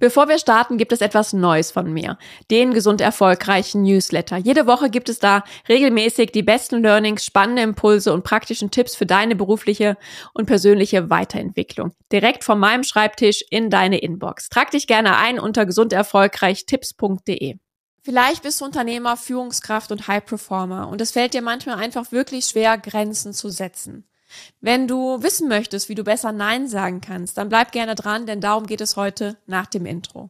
Bevor wir starten, gibt es etwas Neues von mir. Den gesund erfolgreichen Newsletter. Jede Woche gibt es da regelmäßig die besten Learnings, spannende Impulse und praktischen Tipps für deine berufliche und persönliche Weiterentwicklung. Direkt von meinem Schreibtisch in deine Inbox. Trag dich gerne ein unter gesunderfolgreichtipps.de. Vielleicht bist du Unternehmer, Führungskraft und High Performer und es fällt dir manchmal einfach wirklich schwer, Grenzen zu setzen. Wenn du wissen möchtest, wie du besser Nein sagen kannst, dann bleib gerne dran, denn darum geht es heute nach dem Intro.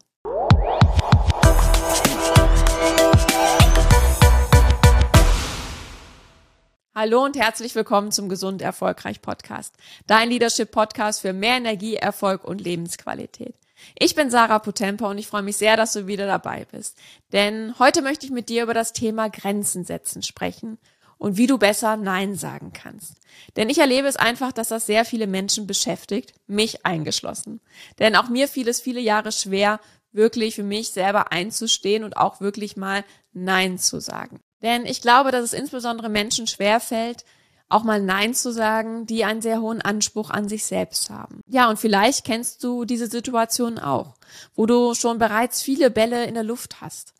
Hallo und herzlich willkommen zum Gesund Erfolgreich Podcast. Dein Leadership Podcast für mehr Energie, Erfolg und Lebensqualität. Ich bin Sarah Potempa und ich freue mich sehr, dass du wieder dabei bist. Denn heute möchte ich mit dir über das Thema Grenzen setzen sprechen und wie du besser Nein sagen kannst. Denn ich erlebe es einfach, dass das sehr viele Menschen beschäftigt, mich eingeschlossen. Denn auch mir fiel es viele Jahre schwer, wirklich für mich selber einzustehen und auch wirklich mal Nein zu sagen. Denn ich glaube, dass es insbesondere Menschen schwer fällt, auch mal Nein zu sagen, die einen sehr hohen Anspruch an sich selbst haben. Ja, und vielleicht kennst du diese Situation auch, wo du schon bereits viele Bälle in der Luft hast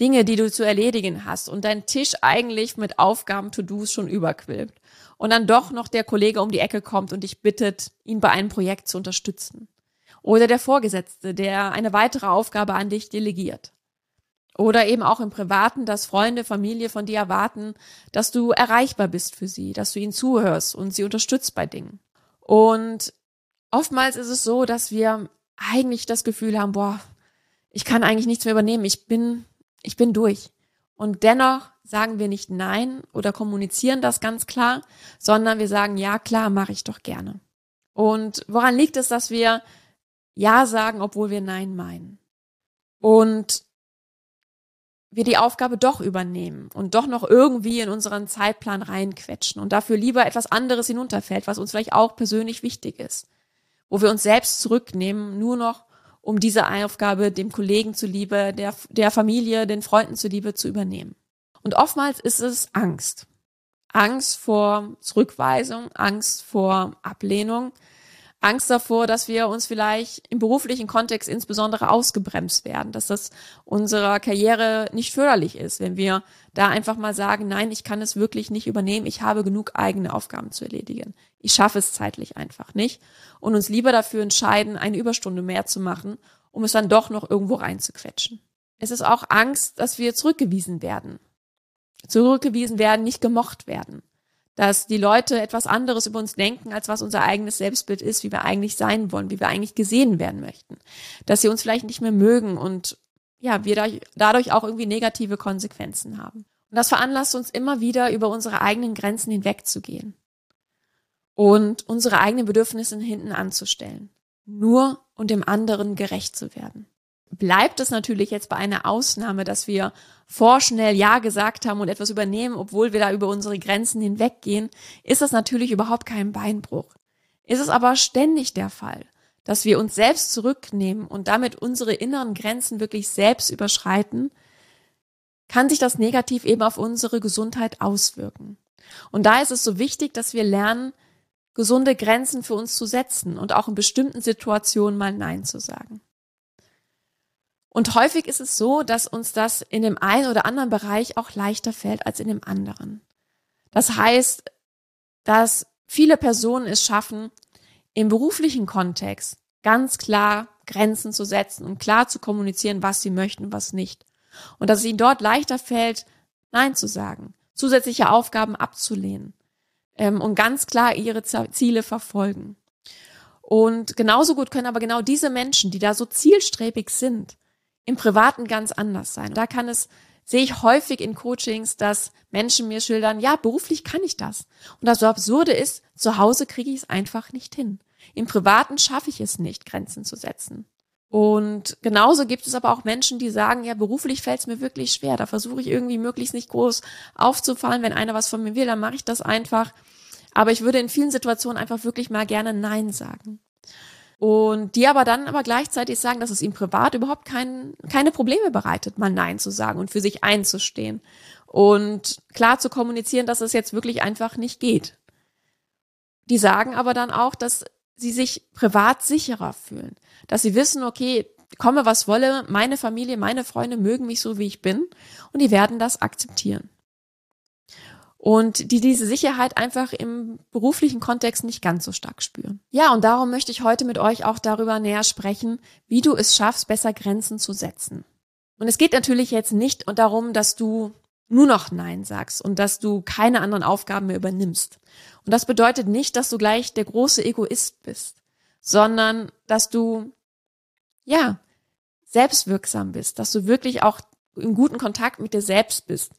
Dinge, die du zu erledigen hast und dein Tisch eigentlich mit Aufgaben, To-Dos schon überquillt. Und dann doch noch der Kollege um die Ecke kommt und dich bittet, ihn bei einem Projekt zu unterstützen. Oder der Vorgesetzte, der eine weitere Aufgabe an dich delegiert. Oder eben auch im Privaten, dass Freunde, Familie von dir erwarten, dass du erreichbar bist für sie, dass du ihnen zuhörst und sie unterstützt bei Dingen. Und oftmals ist es so, dass wir eigentlich das Gefühl haben, boah, ich kann eigentlich nichts mehr übernehmen. Ich bin ich bin durch. Und dennoch sagen wir nicht nein oder kommunizieren das ganz klar, sondern wir sagen, ja klar, mache ich doch gerne. Und woran liegt es, dass wir ja sagen, obwohl wir nein meinen? Und wir die Aufgabe doch übernehmen und doch noch irgendwie in unseren Zeitplan reinquetschen und dafür lieber etwas anderes hinunterfällt, was uns vielleicht auch persönlich wichtig ist, wo wir uns selbst zurücknehmen, nur noch um diese Aufgabe dem Kollegen zuliebe, der, der Familie, den Freunden zuliebe zu übernehmen. Und oftmals ist es Angst. Angst vor Zurückweisung, Angst vor Ablehnung, Angst davor, dass wir uns vielleicht im beruflichen Kontext insbesondere ausgebremst werden, dass das unserer Karriere nicht förderlich ist, wenn wir da einfach mal sagen, nein, ich kann es wirklich nicht übernehmen, ich habe genug eigene Aufgaben zu erledigen. Ich schaffe es zeitlich einfach nicht und uns lieber dafür entscheiden, eine Überstunde mehr zu machen, um es dann doch noch irgendwo reinzuquetschen. Es ist auch Angst, dass wir zurückgewiesen werden. Zurückgewiesen werden, nicht gemocht werden dass die Leute etwas anderes über uns denken, als was unser eigenes Selbstbild ist, wie wir eigentlich sein wollen, wie wir eigentlich gesehen werden möchten. Dass sie uns vielleicht nicht mehr mögen und ja, wir dadurch auch irgendwie negative Konsequenzen haben. Und das veranlasst uns immer wieder, über unsere eigenen Grenzen hinwegzugehen und unsere eigenen Bedürfnisse hinten anzustellen. Nur um dem anderen gerecht zu werden bleibt es natürlich jetzt bei einer Ausnahme, dass wir vorschnell Ja gesagt haben und etwas übernehmen, obwohl wir da über unsere Grenzen hinweggehen, ist das natürlich überhaupt kein Beinbruch. Ist es aber ständig der Fall, dass wir uns selbst zurücknehmen und damit unsere inneren Grenzen wirklich selbst überschreiten, kann sich das negativ eben auf unsere Gesundheit auswirken. Und da ist es so wichtig, dass wir lernen, gesunde Grenzen für uns zu setzen und auch in bestimmten Situationen mal Nein zu sagen. Und häufig ist es so, dass uns das in dem einen oder anderen Bereich auch leichter fällt als in dem anderen. Das heißt, dass viele Personen es schaffen, im beruflichen Kontext ganz klar Grenzen zu setzen und klar zu kommunizieren, was sie möchten was nicht. Und dass es ihnen dort leichter fällt, Nein zu sagen, zusätzliche Aufgaben abzulehnen ähm, und ganz klar ihre Ziele verfolgen. Und genauso gut können aber genau diese Menschen, die da so zielstrebig sind, im Privaten ganz anders sein. Da kann es, sehe ich häufig in Coachings, dass Menschen mir schildern, ja, beruflich kann ich das. Und das so absurde ist, zu Hause kriege ich es einfach nicht hin. Im Privaten schaffe ich es nicht, Grenzen zu setzen. Und genauso gibt es aber auch Menschen, die sagen, ja, beruflich fällt es mir wirklich schwer. Da versuche ich irgendwie möglichst nicht groß aufzufallen. Wenn einer was von mir will, dann mache ich das einfach. Aber ich würde in vielen Situationen einfach wirklich mal gerne Nein sagen. Und die aber dann aber gleichzeitig sagen, dass es ihm privat überhaupt kein, keine Probleme bereitet, mal Nein zu sagen und für sich einzustehen. Und klar zu kommunizieren, dass es jetzt wirklich einfach nicht geht. Die sagen aber dann auch, dass sie sich privat sicherer fühlen. Dass sie wissen, okay, komme was wolle, meine Familie, meine Freunde mögen mich so, wie ich bin und die werden das akzeptieren. Und die diese Sicherheit einfach im beruflichen Kontext nicht ganz so stark spüren. Ja, und darum möchte ich heute mit euch auch darüber näher sprechen, wie du es schaffst, besser Grenzen zu setzen. Und es geht natürlich jetzt nicht darum, dass du nur noch Nein sagst und dass du keine anderen Aufgaben mehr übernimmst. Und das bedeutet nicht, dass du gleich der große Egoist bist, sondern dass du, ja, selbstwirksam bist, dass du wirklich auch in guten Kontakt mit dir selbst bist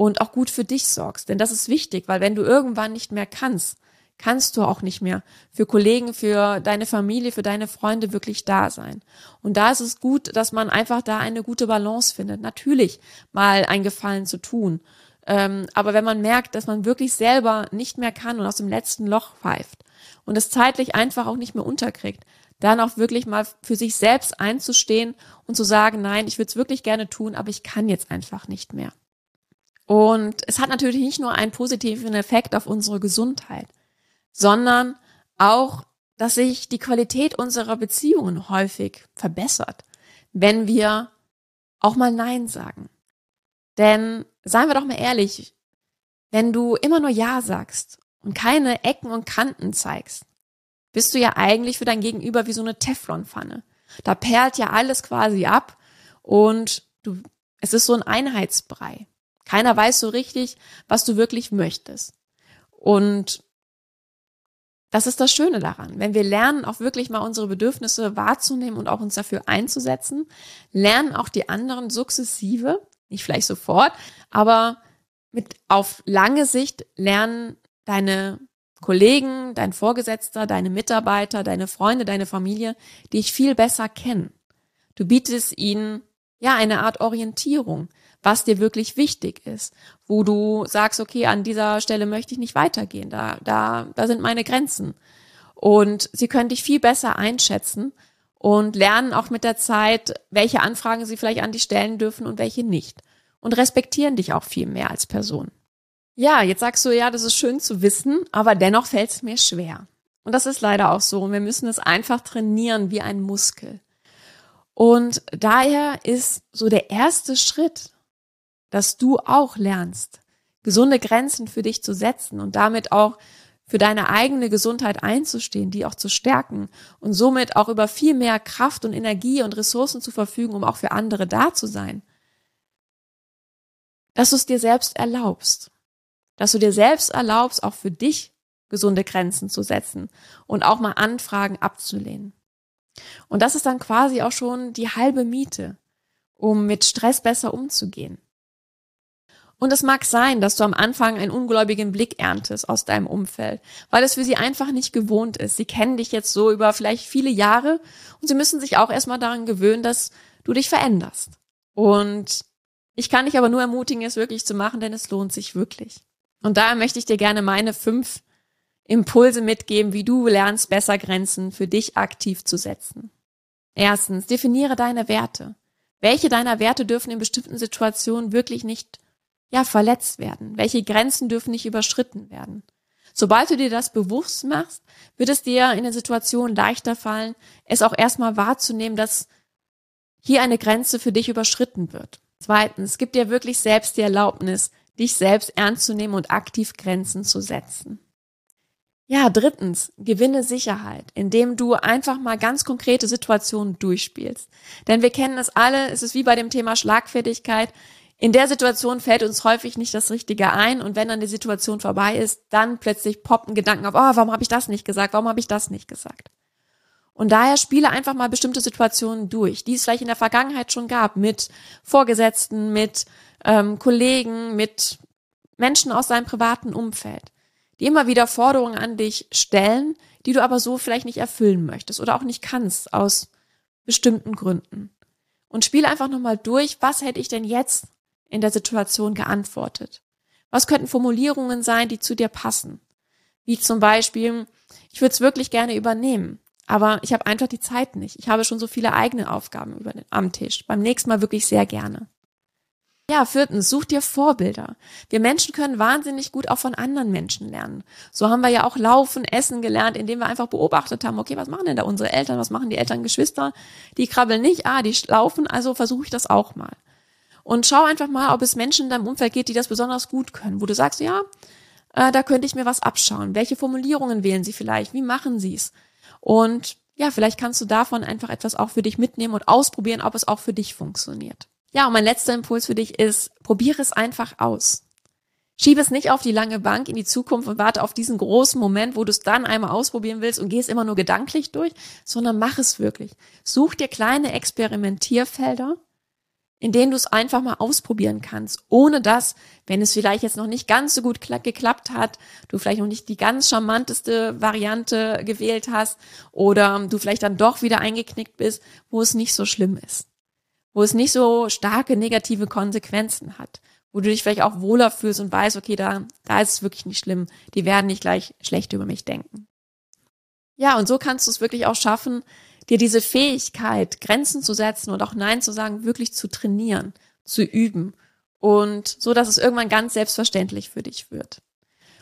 und auch gut für dich sorgst. Denn das ist wichtig, weil wenn du irgendwann nicht mehr kannst, kannst du auch nicht mehr für Kollegen, für deine Familie, für deine Freunde wirklich da sein. Und da ist es gut, dass man einfach da eine gute Balance findet. Natürlich mal einen Gefallen zu tun. Ähm, aber wenn man merkt, dass man wirklich selber nicht mehr kann und aus dem letzten Loch pfeift und es zeitlich einfach auch nicht mehr unterkriegt, dann auch wirklich mal für sich selbst einzustehen und zu sagen, nein, ich würde es wirklich gerne tun, aber ich kann jetzt einfach nicht mehr. Und es hat natürlich nicht nur einen positiven Effekt auf unsere Gesundheit, sondern auch, dass sich die Qualität unserer Beziehungen häufig verbessert, wenn wir auch mal Nein sagen. Denn seien wir doch mal ehrlich, wenn du immer nur Ja sagst und keine Ecken und Kanten zeigst, bist du ja eigentlich für dein Gegenüber wie so eine Teflonpfanne. Da perlt ja alles quasi ab und du, es ist so ein Einheitsbrei. Keiner weiß so richtig, was du wirklich möchtest. Und das ist das Schöne daran. Wenn wir lernen, auch wirklich mal unsere Bedürfnisse wahrzunehmen und auch uns dafür einzusetzen, lernen auch die anderen sukzessive, nicht vielleicht sofort, aber mit auf lange Sicht lernen deine Kollegen, dein Vorgesetzter, deine Mitarbeiter, deine Freunde, deine Familie, dich viel besser kennen. Du bietest ihnen ja eine Art Orientierung was dir wirklich wichtig ist, wo du sagst, okay, an dieser Stelle möchte ich nicht weitergehen, da, da, da sind meine Grenzen. Und sie können dich viel besser einschätzen und lernen auch mit der Zeit, welche Anfragen sie vielleicht an dich stellen dürfen und welche nicht. Und respektieren dich auch viel mehr als Person. Ja, jetzt sagst du, ja, das ist schön zu wissen, aber dennoch fällt es mir schwer. Und das ist leider auch so. Und wir müssen es einfach trainieren wie ein Muskel. Und daher ist so der erste Schritt, dass du auch lernst, gesunde Grenzen für dich zu setzen und damit auch für deine eigene Gesundheit einzustehen, die auch zu stärken und somit auch über viel mehr Kraft und Energie und Ressourcen zu verfügen, um auch für andere da zu sein. Dass du es dir selbst erlaubst. Dass du dir selbst erlaubst, auch für dich gesunde Grenzen zu setzen und auch mal Anfragen abzulehnen. Und das ist dann quasi auch schon die halbe Miete, um mit Stress besser umzugehen. Und es mag sein, dass du am Anfang einen ungläubigen Blick erntest aus deinem Umfeld, weil es für sie einfach nicht gewohnt ist. Sie kennen dich jetzt so über vielleicht viele Jahre und sie müssen sich auch erstmal daran gewöhnen, dass du dich veränderst. Und ich kann dich aber nur ermutigen, es wirklich zu machen, denn es lohnt sich wirklich. Und daher möchte ich dir gerne meine fünf Impulse mitgeben, wie du lernst, besser Grenzen für dich aktiv zu setzen. Erstens, definiere deine Werte. Welche deiner Werte dürfen in bestimmten Situationen wirklich nicht ja, verletzt werden? Welche Grenzen dürfen nicht überschritten werden? Sobald du dir das bewusst machst, wird es dir in der Situation leichter fallen, es auch erstmal wahrzunehmen, dass hier eine Grenze für dich überschritten wird. Zweitens, gib dir wirklich selbst die Erlaubnis, dich selbst ernst zu nehmen und aktiv Grenzen zu setzen. Ja, drittens, gewinne Sicherheit, indem du einfach mal ganz konkrete Situationen durchspielst. Denn wir kennen es alle, es ist wie bei dem Thema Schlagfertigkeit in der Situation fällt uns häufig nicht das Richtige ein und wenn dann die Situation vorbei ist, dann plötzlich poppt ein Gedanken auf, oh, warum habe ich das nicht gesagt, warum habe ich das nicht gesagt? Und daher spiele einfach mal bestimmte Situationen durch, die es vielleicht in der Vergangenheit schon gab, mit Vorgesetzten, mit ähm, Kollegen, mit Menschen aus deinem privaten Umfeld, die immer wieder Forderungen an dich stellen, die du aber so vielleicht nicht erfüllen möchtest oder auch nicht kannst aus bestimmten Gründen. Und spiele einfach nochmal durch, was hätte ich denn jetzt in der Situation geantwortet? Was könnten Formulierungen sein, die zu dir passen? Wie zum Beispiel, ich würde es wirklich gerne übernehmen, aber ich habe einfach die Zeit nicht. Ich habe schon so viele eigene Aufgaben über den, am Tisch. Beim nächsten Mal wirklich sehr gerne. Ja, viertens, such dir Vorbilder. Wir Menschen können wahnsinnig gut auch von anderen Menschen lernen. So haben wir ja auch Laufen, Essen gelernt, indem wir einfach beobachtet haben, okay, was machen denn da unsere Eltern, was machen die Eltern, Geschwister? Die krabbeln nicht, ah, die laufen, also versuche ich das auch mal. Und schau einfach mal, ob es Menschen in deinem Umfeld geht, die das besonders gut können, wo du sagst, ja, äh, da könnte ich mir was abschauen. Welche Formulierungen wählen sie vielleicht? Wie machen sie es? Und ja, vielleicht kannst du davon einfach etwas auch für dich mitnehmen und ausprobieren, ob es auch für dich funktioniert. Ja, und mein letzter Impuls für dich ist, probiere es einfach aus. Schiebe es nicht auf die lange Bank in die Zukunft und warte auf diesen großen Moment, wo du es dann einmal ausprobieren willst und gehst immer nur gedanklich durch, sondern mach es wirklich. Such dir kleine Experimentierfelder, in denen du es einfach mal ausprobieren kannst, ohne dass, wenn es vielleicht jetzt noch nicht ganz so gut geklappt hat, du vielleicht noch nicht die ganz charmanteste Variante gewählt hast oder du vielleicht dann doch wieder eingeknickt bist, wo es nicht so schlimm ist. Wo es nicht so starke negative Konsequenzen hat, wo du dich vielleicht auch wohler fühlst und weißt, okay, da, da ist es wirklich nicht schlimm, die werden nicht gleich schlecht über mich denken. Ja, und so kannst du es wirklich auch schaffen, dir diese Fähigkeit, Grenzen zu setzen und auch Nein zu sagen, wirklich zu trainieren, zu üben und so, dass es irgendwann ganz selbstverständlich für dich wird.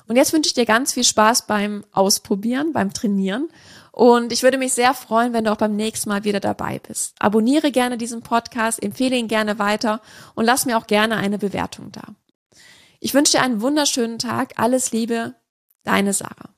Und jetzt wünsche ich dir ganz viel Spaß beim Ausprobieren, beim Trainieren. Und ich würde mich sehr freuen, wenn du auch beim nächsten Mal wieder dabei bist. Abonniere gerne diesen Podcast, empfehle ihn gerne weiter und lass mir auch gerne eine Bewertung da. Ich wünsche dir einen wunderschönen Tag. Alles Liebe, deine Sarah.